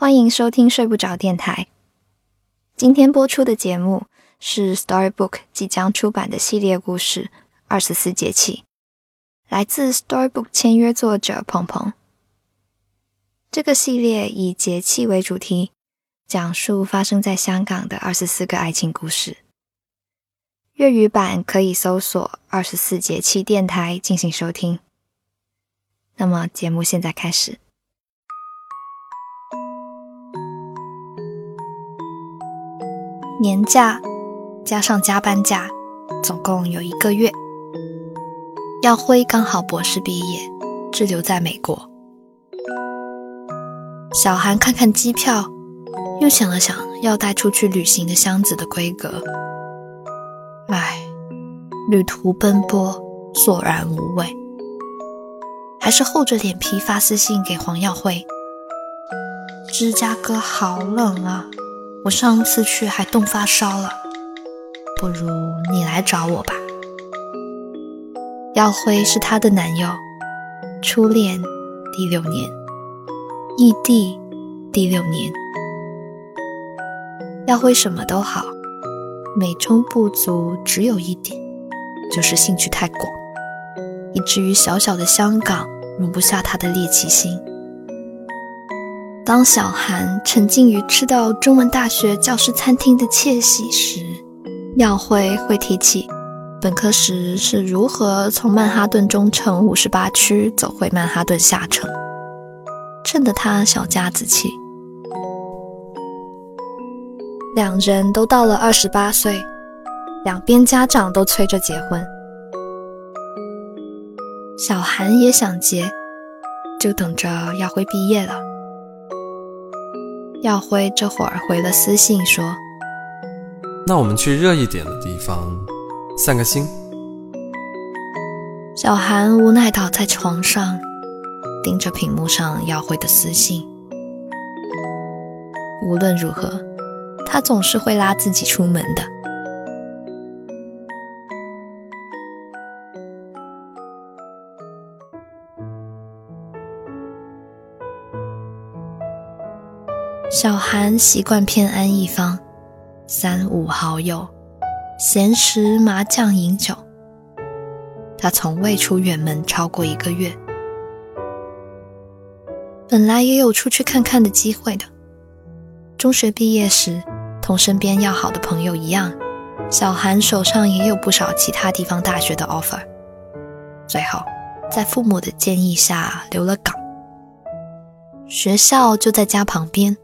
欢迎收听睡不着电台。今天播出的节目是 Storybook 即将出版的系列故事《二十四节气》，来自 Storybook 签约作者鹏鹏。这个系列以节气为主题，讲述发生在香港的二十四个爱情故事。粤语版可以搜索“二十四节气电台”进行收听。那么，节目现在开始。年假加上加班假，总共有一个月。耀辉刚好博士毕业，滞留在美国。小韩看看机票，又想了想要带出去旅行的箱子的规格。唉，旅途奔波，索然无味，还是厚着脸皮发私信给黄耀辉。芝加哥好冷啊！我上次去还冻发烧了，不如你来找我吧。耀辉是他的男友，初恋第六年，异地第六年。耀辉什么都好，美中不足只有一点，就是兴趣太广，以至于小小的香港容不下他的猎奇心。当小韩沉浸于吃到中文大学教师餐厅的窃喜时，耀辉会提起本科时是如何从曼哈顿中城五十八区走回曼哈顿下城，衬得他小家子气。两人都到了二十八岁，两边家长都催着结婚，小韩也想结，就等着耀辉毕业了。耀辉这会儿回了私信说：“那我们去热一点的地方散个心。”小韩无奈倒在床上，盯着屏幕上耀辉的私信。无论如何，他总是会拉自己出门的。小韩习惯偏安一方，三五好友，闲时麻将饮酒。他从未出远门超过一个月。本来也有出去看看的机会的。中学毕业时，同身边要好的朋友一样，小韩手上也有不少其他地方大学的 offer。最后，在父母的建议下留了港。学校就在家旁边。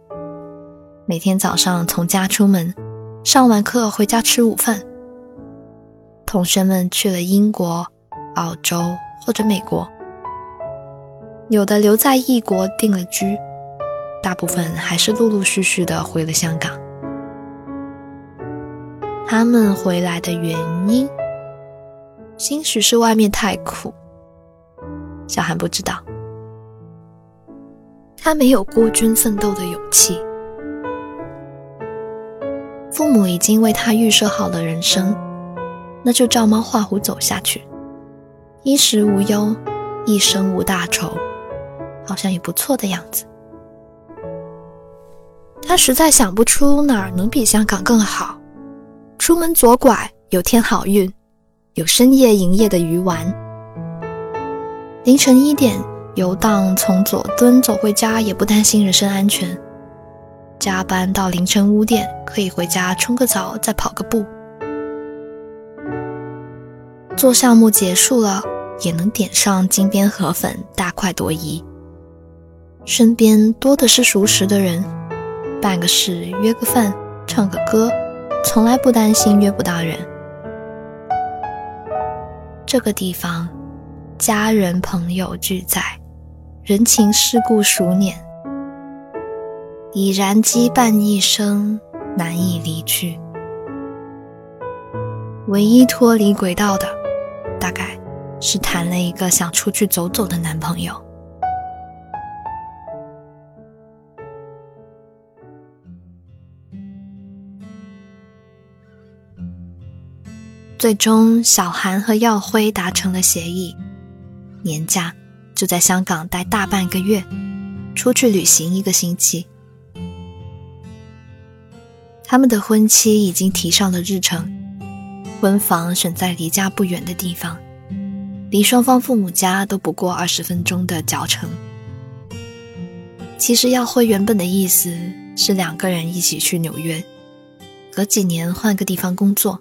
每天早上从家出门，上完课回家吃午饭。同学们去了英国、澳洲或者美国，有的留在异国定了居，大部分还是陆陆续续的回了香港。他们回来的原因，兴许是外面太苦。小韩不知道，他没有孤军奋斗的勇气。父母已经为他预设好了人生，那就照猫画虎走下去，衣食无忧，一生无大愁，好像也不错的样子。他实在想不出哪儿能比香港更好。出门左拐有天好运，有深夜营业的鱼丸，凌晨一点游荡从佐敦走回家也不担心人身安全。加班到凌晨五点，可以回家冲个澡，再跑个步。做项目结束了，也能点上金边河粉，大快朵颐。身边多的是熟识的人，办个事、约个饭、唱个歌，从来不担心约不到人。这个地方，家人朋友俱在，人情世故熟稔。已然羁绊一生，难以离去。唯一脱离轨道的，大概是谈了一个想出去走走的男朋友。最终，小韩和耀辉达成了协议，年假就在香港待大半个月，出去旅行一个星期。他们的婚期已经提上了日程，婚房选在离家不远的地方，离双方父母家都不过二十分钟的脚程。其实耀辉原本的意思是两个人一起去纽约，隔几年换个地方工作，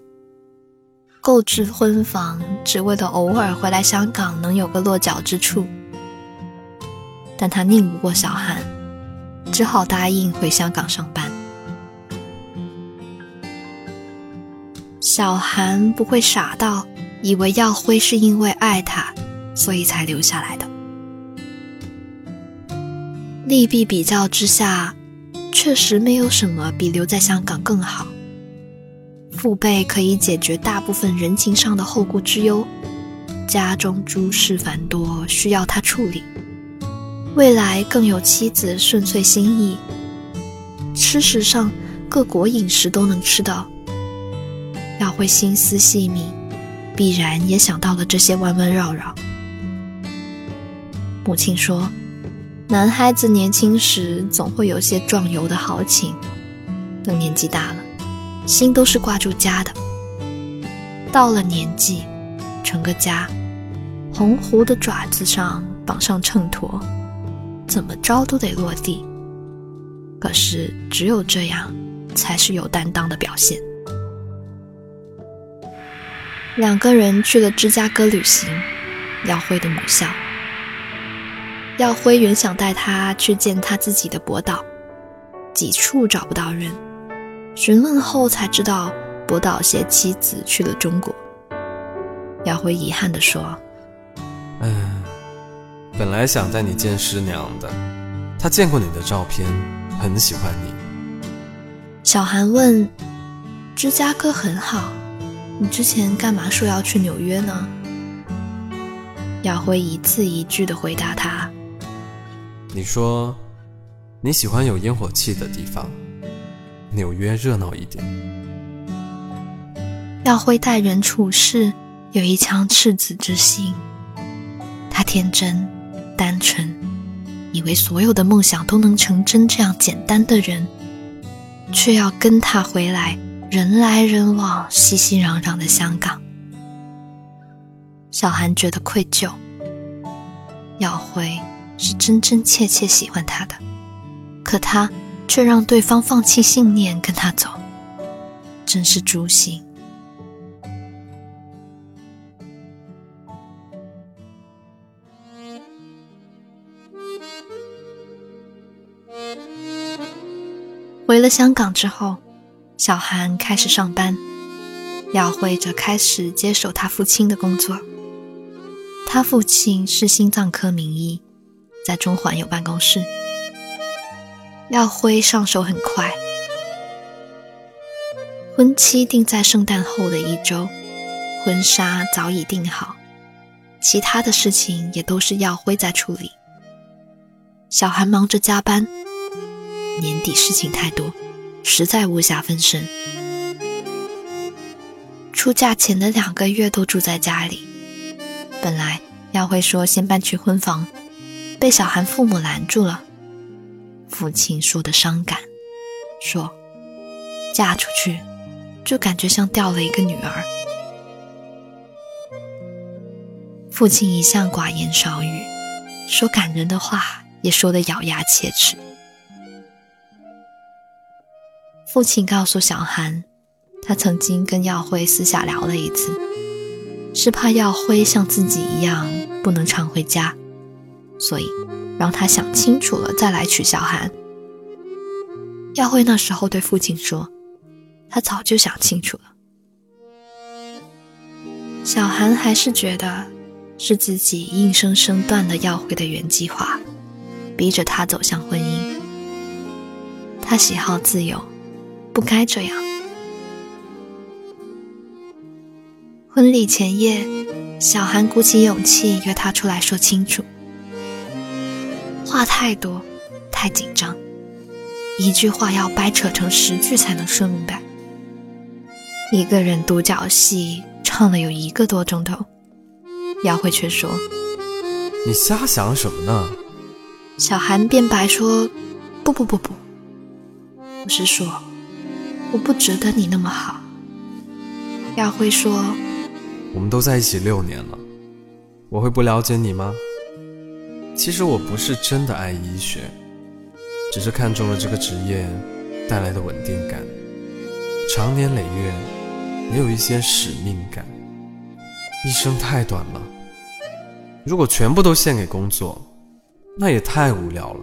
购置婚房，只为了偶尔回来香港能有个落脚之处。但他拧不过小韩，只好答应回香港上班。小韩不会傻到以为耀辉是因为爱他，所以才留下来的。利弊比较之下，确实没有什么比留在香港更好。父辈可以解决大部分人情上的后顾之忧，家中诸事繁多，需要他处理。未来更有妻子顺遂心意，吃食上各国饮食都能吃到。他会心思细密，必然也想到了这些弯弯绕绕。母亲说：“男孩子年轻时总会有些壮游的豪情，等年纪大了，心都是挂住家的。到了年纪，成个家，鸿鹄的爪子上绑上秤砣。”怎么着都得落地，可是只有这样，才是有担当的表现。两个人去了芝加哥旅行，耀辉的母校。耀辉原想带他去见他自己的博导，几处找不到人，询问后才知道博导携妻子去了中国。耀辉遗憾地说：“嗯。”本来想带你见师娘的，她见过你的照片，很喜欢你。小韩问：“芝加哥很好，你之前干嘛说要去纽约呢？”耀辉一字一句的回答他：“你说你喜欢有烟火气的地方，纽约热闹一点。”耀辉待人处事有一腔赤子之心，他天真。单纯，以为所有的梦想都能成真，这样简单的人，却要跟他回来人来人往、熙熙攘攘的香港。小韩觉得愧疚。耀辉是真真切切喜欢他的，可他却让对方放弃信念跟他走，真是诛心。回了香港之后，小韩开始上班，耀辉则开始接手他父亲的工作。他父亲是心脏科名医，在中环有办公室。耀辉上手很快，婚期定在圣诞后的一周，婚纱早已订好，其他的事情也都是耀辉在处理。小韩忙着加班。年底事情太多，实在无暇分身。出嫁前的两个月都住在家里。本来耀辉说先搬去婚房，被小韩父母拦住了。父亲说的伤感，说嫁出去就感觉像掉了一个女儿。父亲一向寡言少语，说感人的话也说得咬牙切齿。父亲告诉小韩，他曾经跟耀辉私下聊了一次，是怕耀辉像自己一样不能常回家，所以让他想清楚了再来娶小韩。耀辉那时候对父亲说，他早就想清楚了。小韩还是觉得是自己硬生生断了耀辉的原计划，逼着他走向婚姻。他喜好自由。不该这样。婚礼前夜，小韩鼓起勇气约他出来说清楚。话太多，太紧张，一句话要掰扯成十句才能说明白。一个人独角戏唱了有一个多钟头，姚慧却说：“你瞎想什么呢？”小韩辩白说：“不不不不，我是说。”我不值得你那么好。亚辉说：“我们都在一起六年了，我会不了解你吗？其实我不是真的爱医学，只是看中了这个职业带来的稳定感，长年累月也有一些使命感。一生太短了，如果全部都献给工作，那也太无聊了。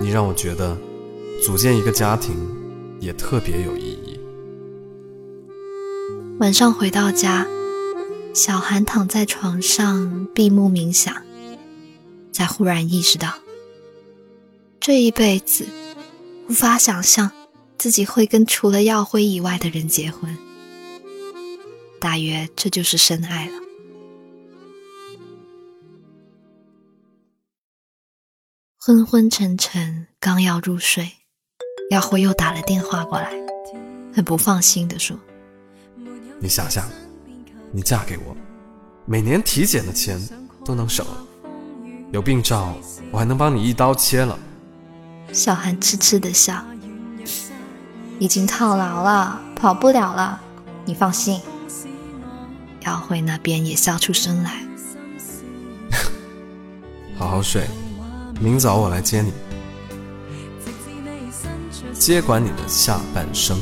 你让我觉得，组建一个家庭也特别有意义。”晚上回到家，小韩躺在床上闭目冥想，才忽然意识到，这一辈子无法想象自己会跟除了耀辉以外的人结婚。大约这就是深爱了。昏昏沉沉，刚要入睡，耀辉又打了电话过来，很不放心的说。你想想，你嫁给我，每年体检的钱都能省了，有病照我还能帮你一刀切了。小韩痴痴的笑，已经套牢了，跑不了了，你放心。耀辉那边也笑出声来，好好睡，明早我来接你，接管你的下半生。